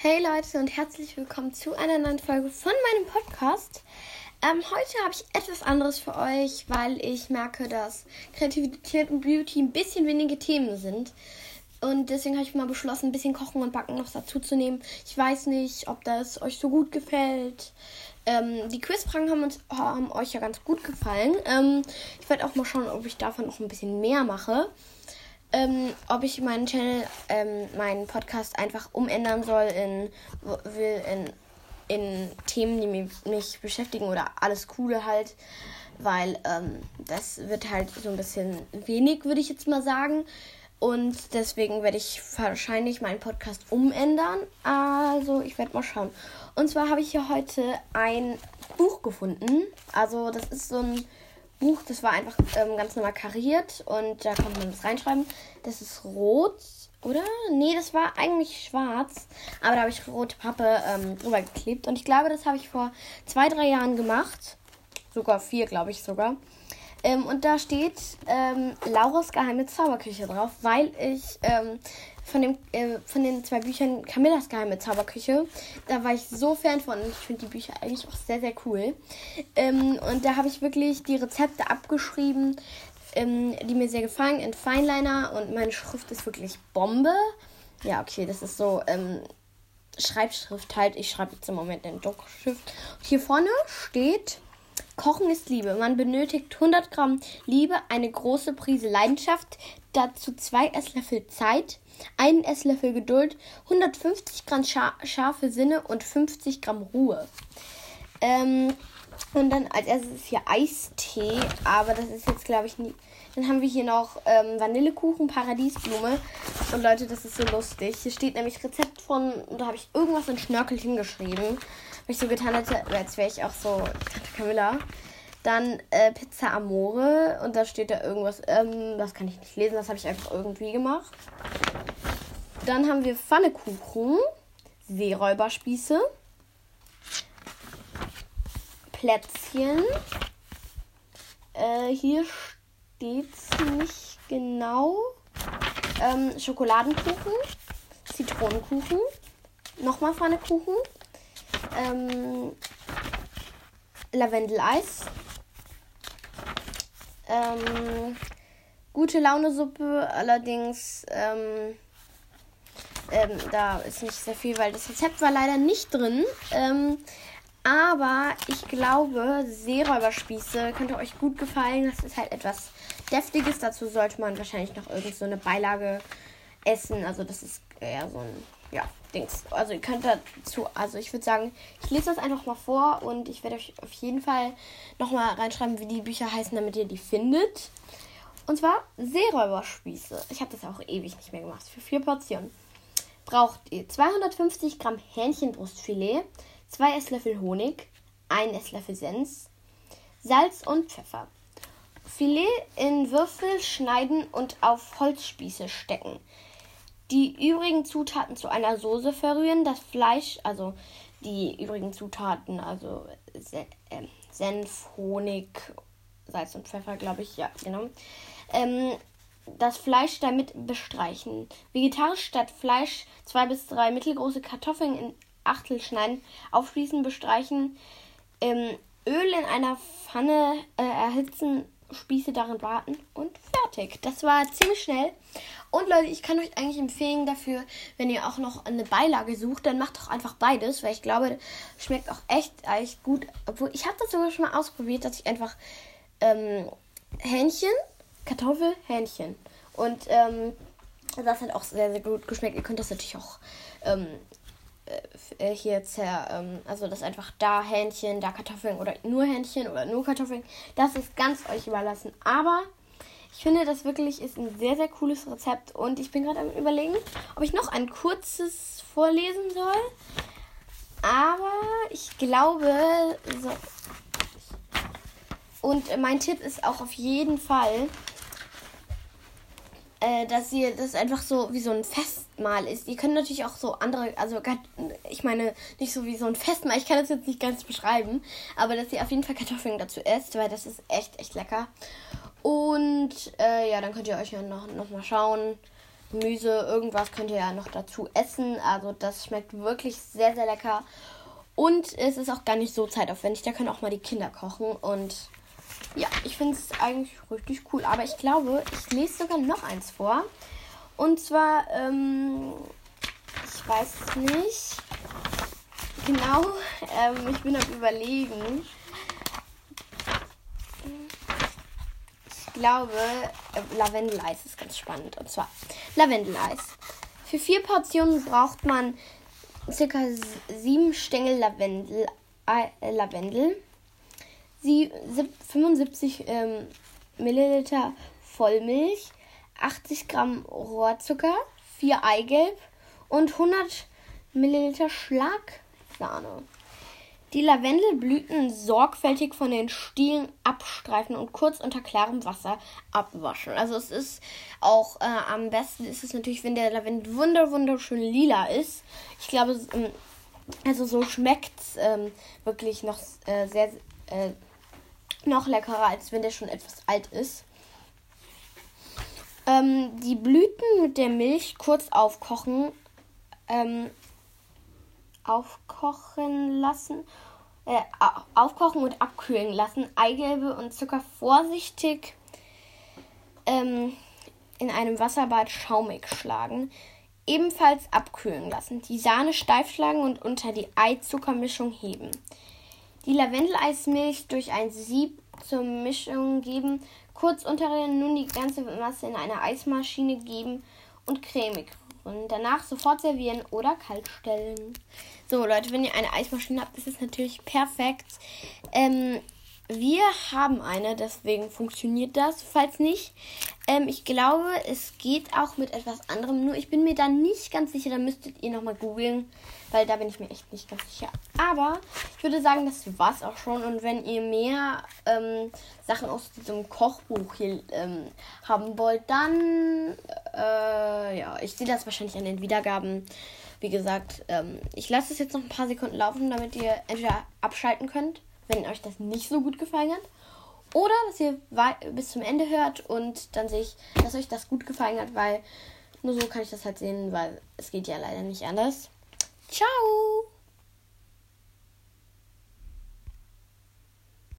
Hey Leute und herzlich willkommen zu einer neuen Folge von meinem Podcast. Ähm, heute habe ich etwas anderes für euch, weil ich merke, dass Kreativität und Beauty ein bisschen wenige Themen sind. Und deswegen habe ich mal beschlossen, ein bisschen Kochen und Backen noch dazu zu nehmen. Ich weiß nicht, ob das euch so gut gefällt. Ähm, die Quizfragen haben, uns, haben euch ja ganz gut gefallen. Ähm, ich werde auch mal schauen, ob ich davon noch ein bisschen mehr mache ähm, ob ich meinen Channel, ähm, meinen Podcast einfach umändern soll in, will in, in Themen, die mich, mich beschäftigen oder alles Coole halt. Weil ähm, das wird halt so ein bisschen wenig, würde ich jetzt mal sagen. Und deswegen werde ich wahrscheinlich meinen Podcast umändern. Also ich werde mal schauen. Und zwar habe ich hier heute ein Buch gefunden. Also das ist so ein Buch, das war einfach ähm, ganz normal kariert und da konnte man das reinschreiben. Das ist rot, oder? Nee, das war eigentlich schwarz, aber da habe ich rote Pappe ähm, drüber geklebt und ich glaube, das habe ich vor zwei, drei Jahren gemacht. Sogar vier, glaube ich sogar. Ähm, und da steht ähm, Laura's geheime Zauberküche drauf, weil ich ähm, von, dem, äh, von den zwei Büchern Camillas geheime Zauberküche. Da war ich so Fan von ich finde die Bücher eigentlich auch sehr, sehr cool. Ähm, und da habe ich wirklich die Rezepte abgeschrieben, ähm, die mir sehr gefallen in Fineliner und meine Schrift ist wirklich Bombe. Ja, okay, das ist so ähm, Schreibschrift halt. Ich schreibe jetzt im Moment in Druckschrift. Und hier vorne steht Kochen ist Liebe. Man benötigt 100 Gramm Liebe, eine große Prise Leidenschaft, dazu zwei Esslöffel Zeit, einen Esslöffel Geduld, 150 Gramm scharfe Sinne und 50 Gramm Ruhe. Ähm, und dann als erstes hier Eistee, aber das ist jetzt glaube ich nie. Dann haben wir hier noch ähm, Vanillekuchen, Paradiesblume. Und Leute, das ist so lustig. Hier steht nämlich Rezept von, da habe ich irgendwas in Schnörkel hingeschrieben ich so getan hätte, als wäre ich auch so Tante Camilla. Dann äh, Pizza Amore und da steht da irgendwas, ähm, das kann ich nicht lesen, das habe ich einfach irgendwie gemacht. Dann haben wir Pfannekuchen, Seeräuberspieße, Plätzchen. Äh, hier steht es nicht genau. Ähm, Schokoladenkuchen, Zitronenkuchen, nochmal Pfannekuchen, ähm, Lavendeleis. Ähm, gute Laune-Suppe, allerdings ähm, ähm, da ist nicht sehr viel, weil das Rezept war leider nicht drin. Ähm, aber ich glaube, Seeräuberspieße könnte euch gut gefallen. Das ist halt etwas Deftiges. Dazu sollte man wahrscheinlich noch irgend so eine Beilage essen. Also das ist eher so ein ja, Dings. Also ihr könnt dazu, also ich würde sagen, ich lese das einfach mal vor und ich werde euch auf jeden Fall nochmal reinschreiben, wie die Bücher heißen, damit ihr die findet. Und zwar Seeräuberspieße. Ich habe das auch ewig nicht mehr gemacht. Für vier Portionen braucht ihr 250 Gramm Hähnchenbrustfilet, 2 Esslöffel Honig, 1 Esslöffel Senf, Salz und Pfeffer. Filet in Würfel schneiden und auf Holzspieße stecken. Die übrigen Zutaten zu einer Soße verrühren. Das Fleisch, also die übrigen Zutaten, also äh, Senf, Honig, Salz und Pfeffer, glaube ich, ja, genau. Ähm, das Fleisch damit bestreichen. Vegetarisch statt Fleisch zwei bis drei mittelgroße Kartoffeln in Achtel schneiden, aufschließen, bestreichen, ähm, Öl in einer Pfanne äh, erhitzen, Spieße darin braten und fertig. Das war ziemlich schnell. Und Leute, ich kann euch eigentlich empfehlen dafür, wenn ihr auch noch eine Beilage sucht, dann macht doch einfach beides, weil ich glaube, schmeckt auch echt, echt gut. Obwohl, ich habe das sogar schon mal ausprobiert, dass ich einfach ähm, Hähnchen, Kartoffel, Hähnchen. Und ähm, das hat auch sehr, sehr gut geschmeckt. Ihr könnt das natürlich auch ähm, äh, hier jetzt ähm, also das einfach da Hähnchen, da Kartoffeln oder nur Hähnchen oder nur Kartoffeln. Das ist ganz euch überlassen. Aber ich finde, das wirklich ist ein sehr, sehr cooles Rezept. Und ich bin gerade am Überlegen, ob ich noch ein kurzes vorlesen soll. Aber ich glaube, so. Und mein Tipp ist auch auf jeden Fall, äh, dass ihr das einfach so wie so ein Festmahl ist. Ihr könnt natürlich auch so andere, also ich meine nicht so wie so ein Festmahl, ich kann das jetzt nicht ganz beschreiben, aber dass ihr auf jeden Fall Kartoffeln dazu esst, weil das ist echt, echt lecker. Und äh, ja, dann könnt ihr euch ja noch, noch mal schauen, Gemüse, irgendwas könnt ihr ja noch dazu essen. Also das schmeckt wirklich sehr, sehr lecker. Und es ist auch gar nicht so zeitaufwendig. Da können auch mal die Kinder kochen. Und ja, ich finde es eigentlich richtig cool. Aber ich glaube, ich lese sogar noch eins vor. Und zwar, ähm, ich weiß es nicht genau. Ähm, ich bin am Überlegen. Ich glaube, äh, Lavendeleis ist ganz spannend. Und zwar Lavendeleis. Für vier Portionen braucht man circa sieben Stängel Lavendel. Äh, Lavendel. Sie, 75 ähm, Milliliter Vollmilch, 80 Gramm Rohrzucker, 4 Eigelb und 100 Milliliter Schlagsahne. Die Lavendelblüten sorgfältig von den Stielen abstreifen und kurz unter klarem Wasser abwaschen. Also es ist auch äh, am besten ist es natürlich, wenn der Lavendel wunder wunderschön lila ist. Ich glaube, ähm, also so schmeckt es ähm, wirklich noch äh, sehr äh, noch leckerer, als wenn der schon etwas alt ist. Ähm, die Blüten mit der Milch kurz aufkochen ähm, aufkochen lassen, äh, aufkochen und abkühlen lassen. Eigelbe und Zucker vorsichtig ähm, in einem Wasserbad schaumig schlagen. Ebenfalls abkühlen lassen. Die Sahne steif schlagen und unter die Eizuckermischung heben. Die Lavendeleismilch durch ein Sieb zur Mischung geben. Kurz unterrühren, nun die ganze Masse in eine Eismaschine geben und cremig und danach sofort servieren oder kalt stellen. So, Leute, wenn ihr eine Eismaschine habt, ist es natürlich perfekt. Ähm, wir haben eine, deswegen funktioniert das. Falls nicht, ähm, ich glaube, es geht auch mit etwas anderem. Nur ich bin mir da nicht ganz sicher. Da müsstet ihr nochmal googeln, weil da bin ich mir echt nicht ganz sicher. Aber ich würde sagen, das war's auch schon. Und wenn ihr mehr ähm, Sachen aus diesem Kochbuch hier ähm, haben wollt, dann äh, ja, ich sehe das wahrscheinlich an den Wiedergaben. Wie gesagt, ähm, ich lasse es jetzt noch ein paar Sekunden laufen, damit ihr entweder abschalten könnt wenn euch das nicht so gut gefallen hat. Oder dass ihr bis zum Ende hört und dann sehe ich, dass euch das gut gefallen hat, weil nur so kann ich das halt sehen, weil es geht ja leider nicht anders. Ciao!